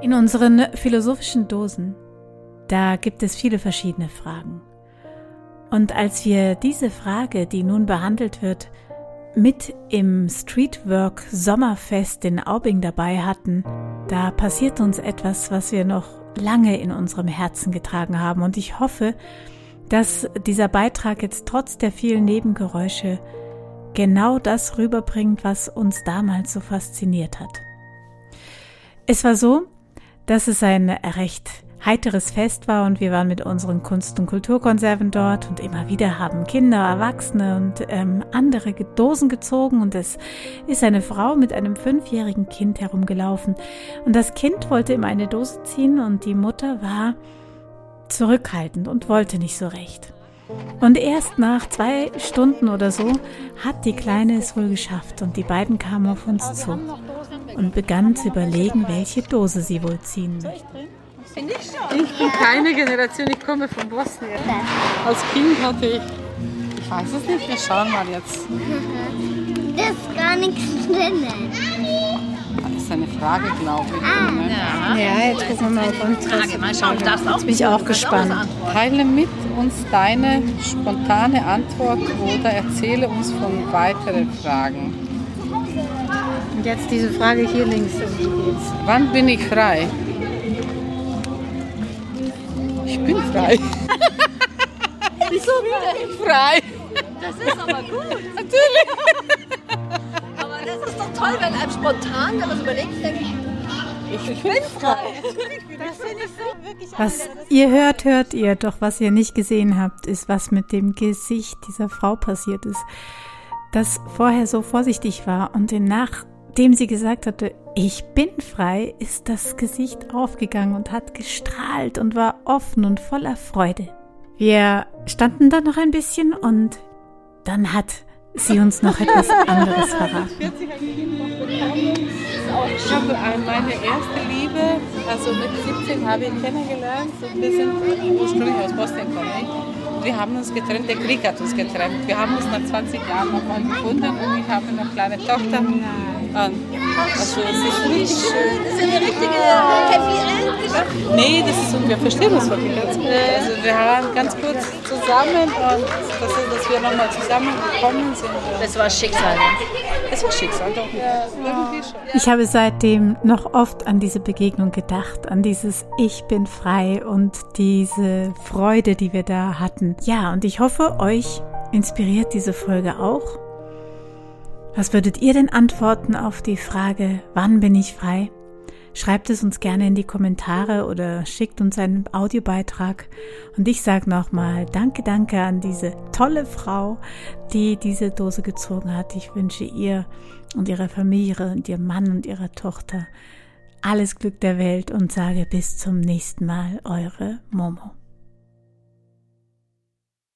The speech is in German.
In unseren philosophischen Dosen, da gibt es viele verschiedene Fragen. Und als wir diese Frage, die nun behandelt wird, mit im Streetwork Sommerfest in Aubing dabei hatten, da passiert uns etwas, was wir noch lange in unserem Herzen getragen haben. Und ich hoffe, dass dieser Beitrag jetzt trotz der vielen Nebengeräusche genau das rüberbringt, was uns damals so fasziniert hat. Es war so, dass es ein recht heiteres Fest war und wir waren mit unseren Kunst- und Kulturkonserven dort und immer wieder haben Kinder, Erwachsene und ähm, andere Dosen gezogen und es ist eine Frau mit einem fünfjährigen Kind herumgelaufen und das Kind wollte immer eine Dose ziehen und die Mutter war zurückhaltend und wollte nicht so recht. Und erst nach zwei Stunden oder so hat die Kleine es wohl geschafft und die beiden kamen auf uns zu und begann zu überlegen, welche Dose sie wohl ziehen möchte. Ich bin keine Generation, ich komme von Bosnien. Als Kind hatte ich, ich weiß es nicht, wir schauen mal jetzt. Das ist gar nichts drin. Das ist eine Frage, glaube ich. Ah. Ne? Ja, jetzt gucken wir mal auf uns. Frage. Mal schauen, du darfst auch. Jetzt bin ich auch gespannt. Teile mit uns deine spontane Antwort oder erzähle uns von weiteren Fragen. Und jetzt diese Frage hier links. Wann bin ich frei? Ich bin frei. Wieso? Frei. Das ist aber gut. Natürlich. Aber das ist doch toll, wenn einem spontan was überlegt, denkt, ich bin frei. Was ihr hört, hört ihr. Doch was ihr nicht gesehen habt, ist, was mit dem Gesicht dieser Frau passiert ist. Das vorher so vorsichtig war und nachdem sie gesagt hatte, ich bin frei, ist das Gesicht aufgegangen und hat gestrahlt und war offen und voller Freude. Wir standen dann noch ein bisschen und dann hat sie uns noch etwas anderes verraten. Ich habe äh, meine erste Liebe, also mit 17 habe ich kennengelernt und wir sind ursprünglich aus Bosnien. Und wir haben uns getrennt, der Krieg hat uns getrennt. Wir haben uns nach 20 Jahren nochmal gefunden und ich habe eine kleine Tochter. Und also es ist richtig schön. Das ist eine richtige Happy End. Nee, das ist, und wir verstehen uns wirklich ganz gut. Also wir waren ganz kurz zusammen und das ist, dass wir nochmal zusammengekommen sind. Das war Schicksal. Es war Schicksal, doch. Ja, irgendwie schon. Ich habe seitdem noch oft an diese Begegnung gedacht, an dieses Ich bin frei und diese Freude, die wir da hatten. Ja, und ich hoffe, euch inspiriert diese Folge auch. Was würdet ihr denn antworten auf die Frage, wann bin ich frei? Schreibt es uns gerne in die Kommentare oder schickt uns einen Audiobeitrag. Und ich sage nochmal Danke, danke an diese tolle Frau, die diese Dose gezogen hat. Ich wünsche ihr und ihrer Familie und ihrem Mann und ihrer Tochter alles Glück der Welt und sage bis zum nächsten Mal, eure Momo.